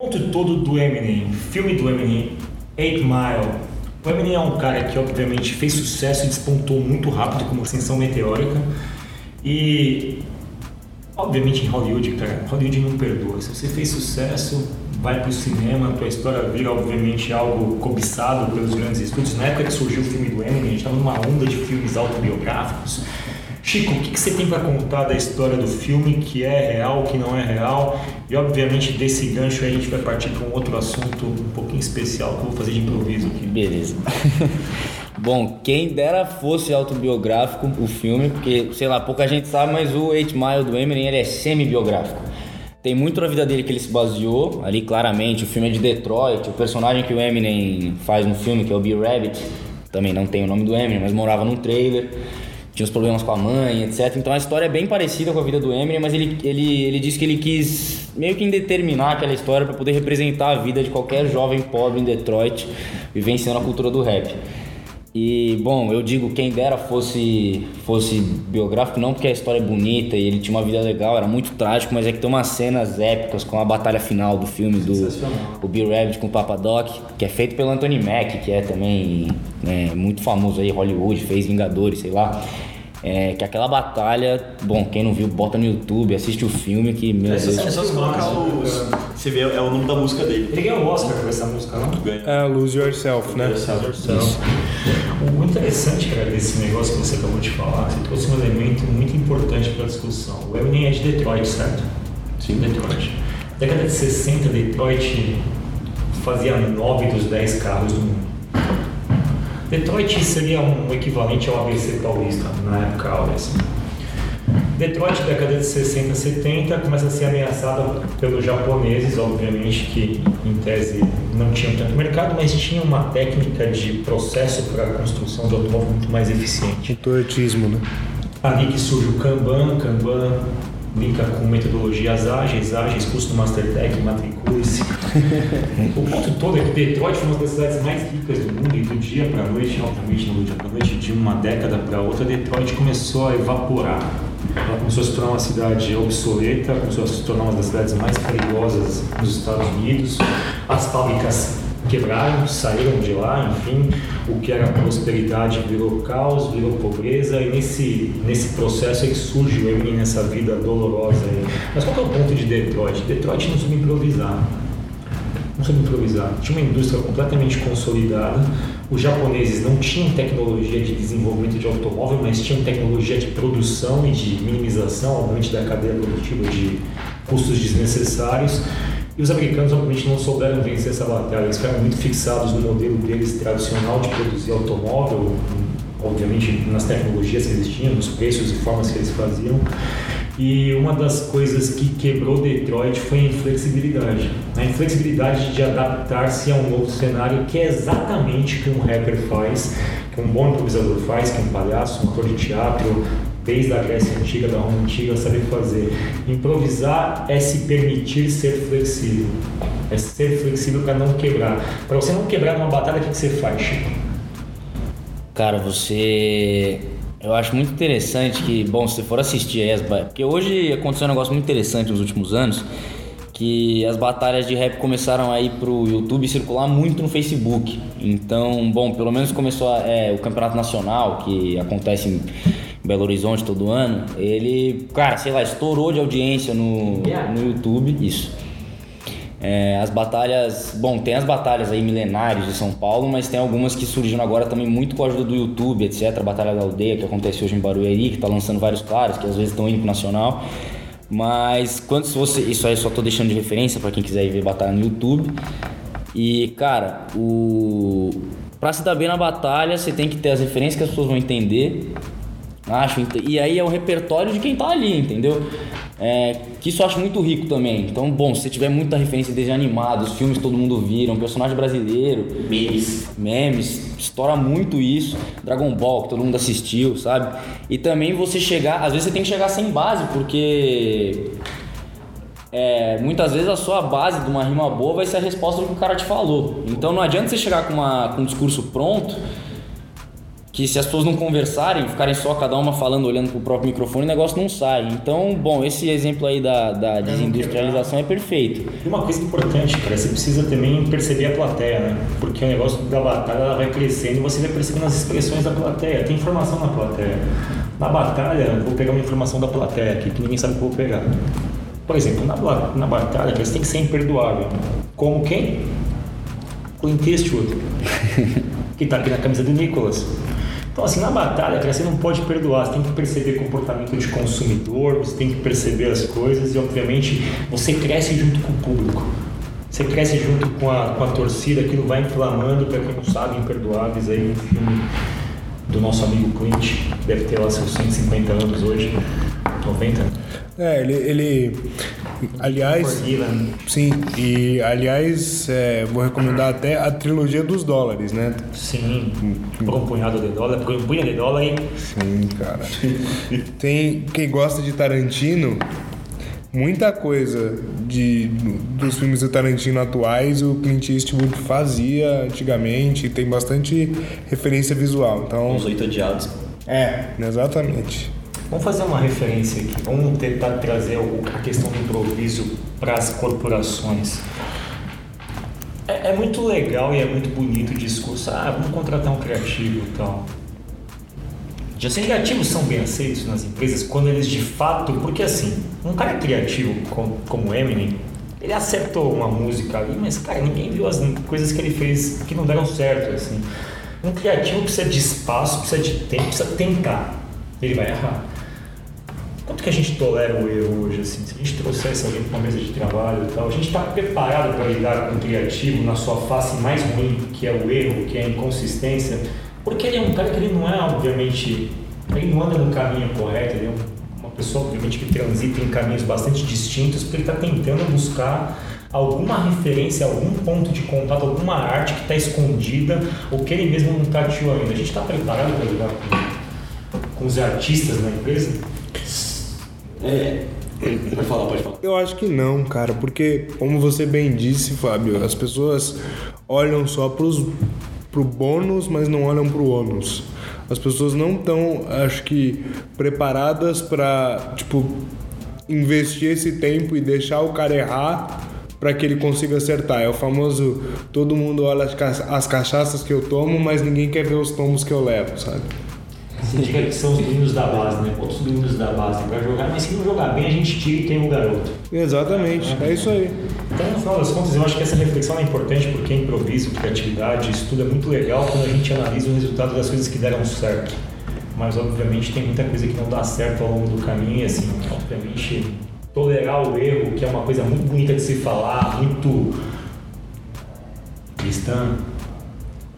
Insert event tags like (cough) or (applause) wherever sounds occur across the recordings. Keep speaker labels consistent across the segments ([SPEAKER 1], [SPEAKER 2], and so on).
[SPEAKER 1] O ponto todo do Eminem, filme do Eminem, 8 Mile. O Eminem é um cara que obviamente fez sucesso e despontou muito rápido como ascensão meteórica. E obviamente em Hollywood, cara, Hollywood não perdoa. Se você fez sucesso, vai para o cinema, tua história vira obviamente algo cobiçado pelos grandes estúdios. Na época que surgiu o filme do Eminem, a gente estava numa onda de filmes autobiográficos. Chico, o que, que você tem para contar da história do filme, que é real, que não é real? E obviamente desse gancho aí a gente vai partir para um outro assunto um pouquinho especial que eu vou fazer de improviso aqui.
[SPEAKER 2] Beleza. (laughs) Bom, quem dera fosse autobiográfico o filme, porque, sei lá, pouca gente sabe, mas o 8 Mile do Eminem ele é semi-biográfico. Tem muito na vida dele que ele se baseou, ali claramente, o filme é de Detroit, o personagem que o Eminem faz no filme, que é o B. Rabbit, também não tem o nome do Eminem, mas morava num trailer tinha os problemas com a mãe, etc. Então a história é bem parecida com a vida do Eminem, mas ele, ele, ele disse que ele quis meio que indeterminar aquela história para poder representar a vida de qualquer jovem pobre em Detroit, vivenciando a cultura do rap. E, bom, eu digo quem dera fosse fosse biográfico, não porque a história é bonita e ele tinha uma vida legal, era muito trágico, mas é que tem umas cenas épicas com a batalha final do filme do o Bill Rabbit com o Papa Doc, que é feito pelo Anthony Mack, que é também né, muito famoso aí, Hollywood, fez Vingadores, sei lá. É, que aquela batalha, bom, quem não viu, bota no YouTube, assiste o filme que, meu Deus.
[SPEAKER 3] é só você colocar os. Você vê, é o nome da música dele.
[SPEAKER 1] Ele ganhou o Oscar por essa música, não?
[SPEAKER 3] Ganha.
[SPEAKER 4] É, Lose Yourself, né?
[SPEAKER 1] O interessante, cara, desse negócio que você acabou de falar, você trouxe um elemento muito importante para a discussão. O Eminem é de Detroit, certo?
[SPEAKER 3] Sim.
[SPEAKER 1] Detroit. Década de 60, Detroit fazia 9 dos 10 carros do mundo. Detroit seria um equivalente ao ABC paulista na época áurea. assim. Detroit, década de 60, 70, começa a ser ameaçada pelos japoneses, obviamente, que em tese não tinham tanto mercado, mas tinham uma técnica de processo para a construção de automóvel muito mais eficiente.
[SPEAKER 4] Toyotismo, né?
[SPEAKER 1] Ali que surge o Kanban, Kanban linka com metodologias ágeis, ágeis, curso do Mastertech, matricule-se. (laughs) o ponto todo é que Detroit foi uma das cidades mais ricas do mundo e do dia para a noite, obviamente não do dia para a noite, de uma década para outra, Detroit começou a evaporar. Ela começou a se tornar uma cidade obsoleta, começou a se tornar uma das cidades mais perigosas nos Estados Unidos. As fábricas quebraram, saíram de lá, enfim, o que era prosperidade virou caos, virou pobreza, e nesse, nesse processo é que surge o Eminem nessa vida dolorosa aí. Mas qual é o ponto de Detroit? Detroit não soube improvisar. Não soube improvisar. Tinha uma indústria completamente consolidada. Os japoneses não tinham tecnologia de desenvolvimento de automóvel, mas tinham tecnologia de produção e de minimização, obviamente, da cadeia produtiva de custos desnecessários. E os americanos, obviamente, não souberam vencer essa batalha. Eles ficaram muito fixados no modelo deles tradicional de produzir automóvel, obviamente nas tecnologias que eles tinham, nos preços e formas que eles faziam. E uma das coisas que quebrou Detroit foi a inflexibilidade. A inflexibilidade de adaptar-se a um novo cenário que é exatamente o que um rapper faz, que um bom improvisador faz, que um palhaço, um ator de teatro, desde a Grécia Antiga, da Roma Antiga, sabe fazer. Improvisar é se permitir ser flexível. É ser flexível para não quebrar. Para você não quebrar numa batalha, o que que você faz, Chico?
[SPEAKER 2] Cara, você. Eu acho muito interessante que, bom, se for assistir aí as ba- Porque hoje aconteceu um negócio muito interessante nos últimos anos, que as batalhas de rap começaram a ir pro YouTube circular muito no Facebook. Então, bom, pelo menos começou a- é, o Campeonato Nacional, que acontece em Belo Horizonte todo ano, ele, cara, sei lá, estourou de audiência no, no YouTube, isso. É, as batalhas, bom, tem as batalhas aí milenares de São Paulo, mas tem algumas que surgiram agora também muito com a ajuda do YouTube, etc. A Batalha da Aldeia, que acontece hoje em Barueri, que tá lançando vários caras, que às vezes estão indo pro Nacional. Mas quando você, isso aí só tô deixando de referência para quem quiser ir ver batalha no YouTube. E, cara, o pra se dar bem na batalha, você tem que ter as referências que as pessoas vão entender. Acho, e aí é o repertório de quem tá ali, entendeu? É, que isso eu acho muito rico também. Então, bom, se você tiver muita referência desde animados, filmes que todo mundo viram, personagem brasileiro,
[SPEAKER 3] Memes.
[SPEAKER 2] memes, estoura muito isso. Dragon Ball, que todo mundo assistiu, sabe? E também você chegar, às vezes você tem que chegar sem base, porque é, muitas vezes a sua base de uma rima boa vai ser a resposta do que o cara te falou. Então não adianta você chegar com, uma, com um discurso pronto que se as pessoas não conversarem, ficarem só cada uma falando, olhando pro próprio microfone, o negócio não sai. Então, bom, esse exemplo aí da, da desindustrialização é perfeito.
[SPEAKER 1] E uma coisa importante, cara, você precisa também perceber a plateia, né? Porque o negócio da batalha ela vai crescendo e você vai percebendo as expressões da plateia. Tem informação na plateia. Na batalha, vou pegar uma informação da plateia aqui, que ninguém sabe o que eu vou pegar. Por exemplo, na, na batalha, você tem que ser imperdoável. Como quem? Clint Eastwood, (laughs) que está aqui na camisa do Nicolas. Então, assim, na batalha, cara, você não pode perdoar, você tem que perceber comportamento de consumidor, você tem que perceber as coisas e, obviamente, você cresce junto com o público. Você cresce junto com a, com a torcida, aquilo vai inflamando, para quem não sabe, Imperdoáveis aí, um filme do nosso amigo Clint, que deve ter lá seus 150 anos hoje, 90.
[SPEAKER 4] É, ele, ele aliás, sim, e aliás, é, vou recomendar até a trilogia dos dólares, né?
[SPEAKER 1] Sim, por um punhado de dólar, por um punhado de dólar, hein?
[SPEAKER 4] Sim, cara. Tem quem gosta de Tarantino, muita coisa de, dos filmes do Tarantino atuais o Clint Eastwood fazia antigamente, tem bastante referência visual. Então,
[SPEAKER 3] Os Oito Odiados.
[SPEAKER 4] É, exatamente.
[SPEAKER 1] Vamos fazer uma referência aqui. Vamos tentar trazer a questão do improviso para as corporações. É, é, muito legal e é muito bonito o discurso. Ah, vamos contratar um criativo e tal. Já os criativos são bem aceitos nas empresas quando eles de fato. Porque assim, um cara criativo como, como Eminem, ele acertou uma música ali, mas cara, ninguém viu as coisas que ele fez que não deram certo. Assim. Um criativo precisa de espaço, precisa de tempo, precisa tentar. Ele vai errar. Quanto que a gente tolera o erro hoje, assim? Se a gente trouxesse alguém para uma mesa de trabalho e tal, a gente está preparado para lidar com o criativo na sua face mais ruim, que é o erro, que é a inconsistência, porque ele é um cara que ele não é, obviamente, ele não anda no caminho correto, ele é uma pessoa, obviamente, que transita em caminhos bastante distintos, porque ele está tentando buscar alguma referência, algum ponto de contato, alguma arte que está escondida, ou que ele mesmo não tateou ainda. A gente está preparado para lidar com, com os artistas na empresa?
[SPEAKER 3] É. Pode falar, pode falar.
[SPEAKER 4] Eu acho que não, cara, porque, como você bem disse, Fábio, as pessoas olham só pros, pro bônus, mas não olham pro ônus. As pessoas não estão, acho que, preparadas para, tipo, investir esse tempo e deixar o cara errar para que ele consiga acertar. É o famoso todo mundo olha as cachaças que eu tomo, mas ninguém quer ver os tomos que eu levo, sabe?
[SPEAKER 1] Você diga que são os meninos da base, né? Outros meninos da base vai jogar, mas se não jogar bem, a gente tira e tem um garoto.
[SPEAKER 4] Exatamente, é isso aí.
[SPEAKER 1] Então, no final das contas, eu acho que essa reflexão é importante porque improviso, criatividade, isso tudo é muito legal quando a gente analisa o resultado das coisas que deram certo. Mas, obviamente, tem muita coisa que não dá certo ao longo do caminho assim, obviamente, tolerar o erro, que é uma coisa muito bonita de se falar, muito cristã,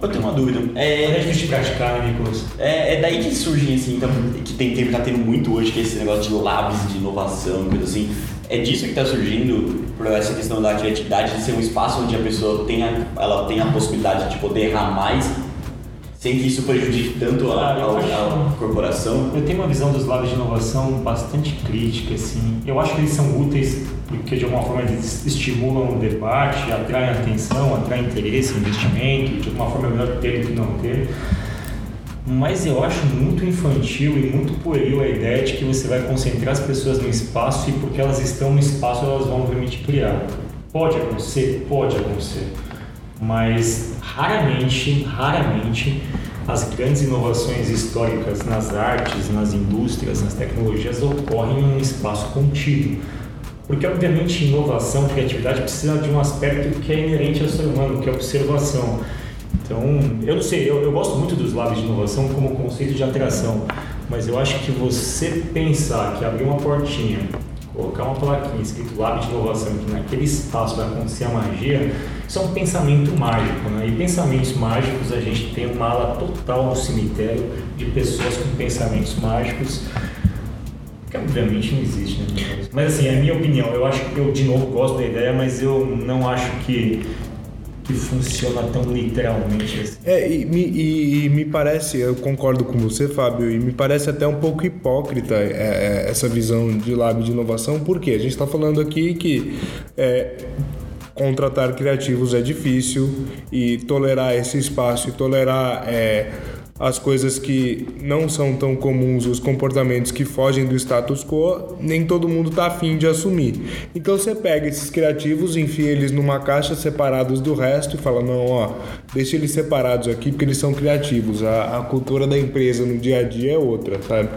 [SPEAKER 3] eu tenho uma dúvida. É,
[SPEAKER 1] é difícil de praticar, né, Nicolas?
[SPEAKER 3] É, é daí que surgem, assim, então, que tem, tem, tá tendo muito hoje, que é esse negócio de labs, de inovação, coisa assim. É disso que está surgindo, por essa questão da criatividade, de ser um espaço onde a pessoa tenha, ela tem a possibilidade de poder errar mais sem que isso prejudique tanto a, a, a, corporação?
[SPEAKER 1] Eu tenho uma visão dos lados de inovação bastante crítica, assim. Eu acho que eles são úteis porque de alguma forma eles estimulam o debate, atraem atenção, atraem interesse, investimento, de alguma forma é melhor ter do que não ter. Mas eu acho muito infantil e muito pueril a ideia de que você vai concentrar as pessoas no espaço e porque elas estão no espaço elas vão obviamente criar. Pode acontecer? Pode acontecer mas raramente, raramente as grandes inovações históricas nas artes, nas indústrias, nas tecnologias ocorrem em um espaço contido. Porque, obviamente, inovação, criatividade precisa de um aspecto que é inerente ao ser humano, que é a observação. Então, eu não sei, eu, eu gosto muito dos lados de inovação como conceito de atração, mas eu acho que você pensar que abrir uma portinha, colocar uma plaquinha escrito Lab de Inovação, que naquele espaço vai acontecer a magia, isso é um pensamento mágico, né? E pensamentos mágicos, a gente tem uma ala total no cemitério de pessoas com pensamentos mágicos, que obviamente não existe, né? Mas assim, é a minha opinião. Eu acho que eu, de novo, gosto da ideia, mas eu não acho que que funciona tão literalmente assim.
[SPEAKER 4] É, e, e, e, me parece, eu concordo com você, Fábio, e me parece até um pouco hipócrita é, é, essa visão de lab de inovação, porque a gente está falando aqui que é, contratar criativos é difícil e tolerar esse espaço e tolerar é, as coisas que não são tão comuns, os comportamentos que fogem do status quo, nem todo mundo tá afim de assumir. Então você pega esses criativos, enfia eles numa caixa separados do resto e fala: não, ó, deixa eles separados aqui porque eles são criativos. A, a cultura da empresa no dia a dia é outra, sabe?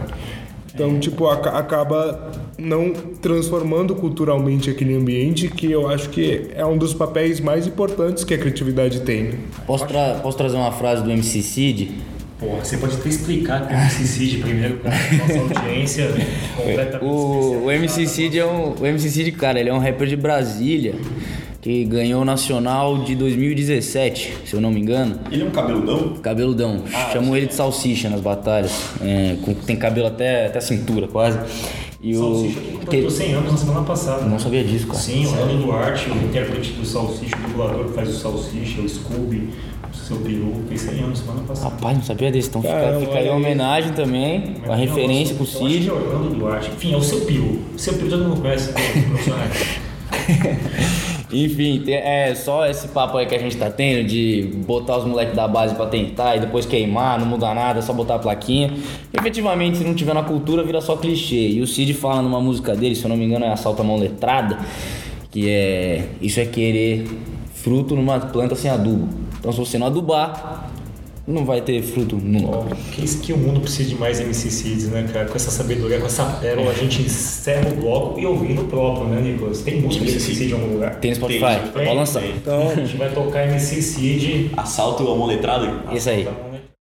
[SPEAKER 4] Então, tipo, aca- acaba não transformando culturalmente aquele ambiente que eu acho que é um dos papéis mais importantes que a criatividade tem. né?
[SPEAKER 2] Posso, tra- posso trazer uma frase do MC Cid?
[SPEAKER 1] Porra, você pode até explicar que o MC Cid primeiro pra nossa (laughs) audiência completamente
[SPEAKER 2] O, o MC Cid é um. O MC Cid, cara, ele é um rapper de Brasília que ganhou o Nacional de 2017, se eu não me engano.
[SPEAKER 3] Ele é um cabeludão?
[SPEAKER 2] Cabeludão. Chamam ele de salsicha nas batalhas. É, com- tem cabelo até, até a cintura, quase. E o.
[SPEAKER 1] Salsicha que completou 100 anos na semana passada.
[SPEAKER 2] Não sabia disso, cara.
[SPEAKER 1] Sim, o Orlando Duarte, o intérprete do Salsicha, o dublador que faz o Salsicha, o Scooby, o seu peru, fez 100 anos semana passada.
[SPEAKER 2] Rapaz, não sabia desse. Então fica,
[SPEAKER 4] Caramba,
[SPEAKER 2] fica aí
[SPEAKER 4] olha
[SPEAKER 2] a
[SPEAKER 4] aí.
[SPEAKER 2] homenagem também,
[SPEAKER 1] Mas
[SPEAKER 2] uma referência o
[SPEAKER 1] que
[SPEAKER 2] Cid.
[SPEAKER 1] é Orlando Duarte. Enfim, é o seu peru. O seu peru todo mundo conhece, né, (laughs) profissionais. (laughs)
[SPEAKER 2] Enfim, é só esse papo aí que a gente tá tendo de botar os moleques da base pra tentar e depois queimar, não muda nada, é só botar a plaquinha. Efetivamente, se não tiver na cultura, vira só clichê. E o Cid fala numa música dele, se eu não me engano, é Assalto à Mão Letrada, que é. Isso é querer fruto numa planta sem adubo. Então, se você não adubar, não vai ter fruto nunca.
[SPEAKER 1] Ó, que, isso que o mundo precisa de mais MC Cids, né, cara? Com essa sabedoria, com essa pérola, a gente encerra o bloco e ouvindo o próprio, né, Nicolas? Tem música de MC Cid em algum lugar?
[SPEAKER 2] Tem no Spotify,
[SPEAKER 3] Tem,
[SPEAKER 2] pode lançar.
[SPEAKER 1] Então, a gente vai tocar MC Cid.
[SPEAKER 3] Assalto à mão letrada?
[SPEAKER 2] Esse aí.
[SPEAKER 1] Tá bom,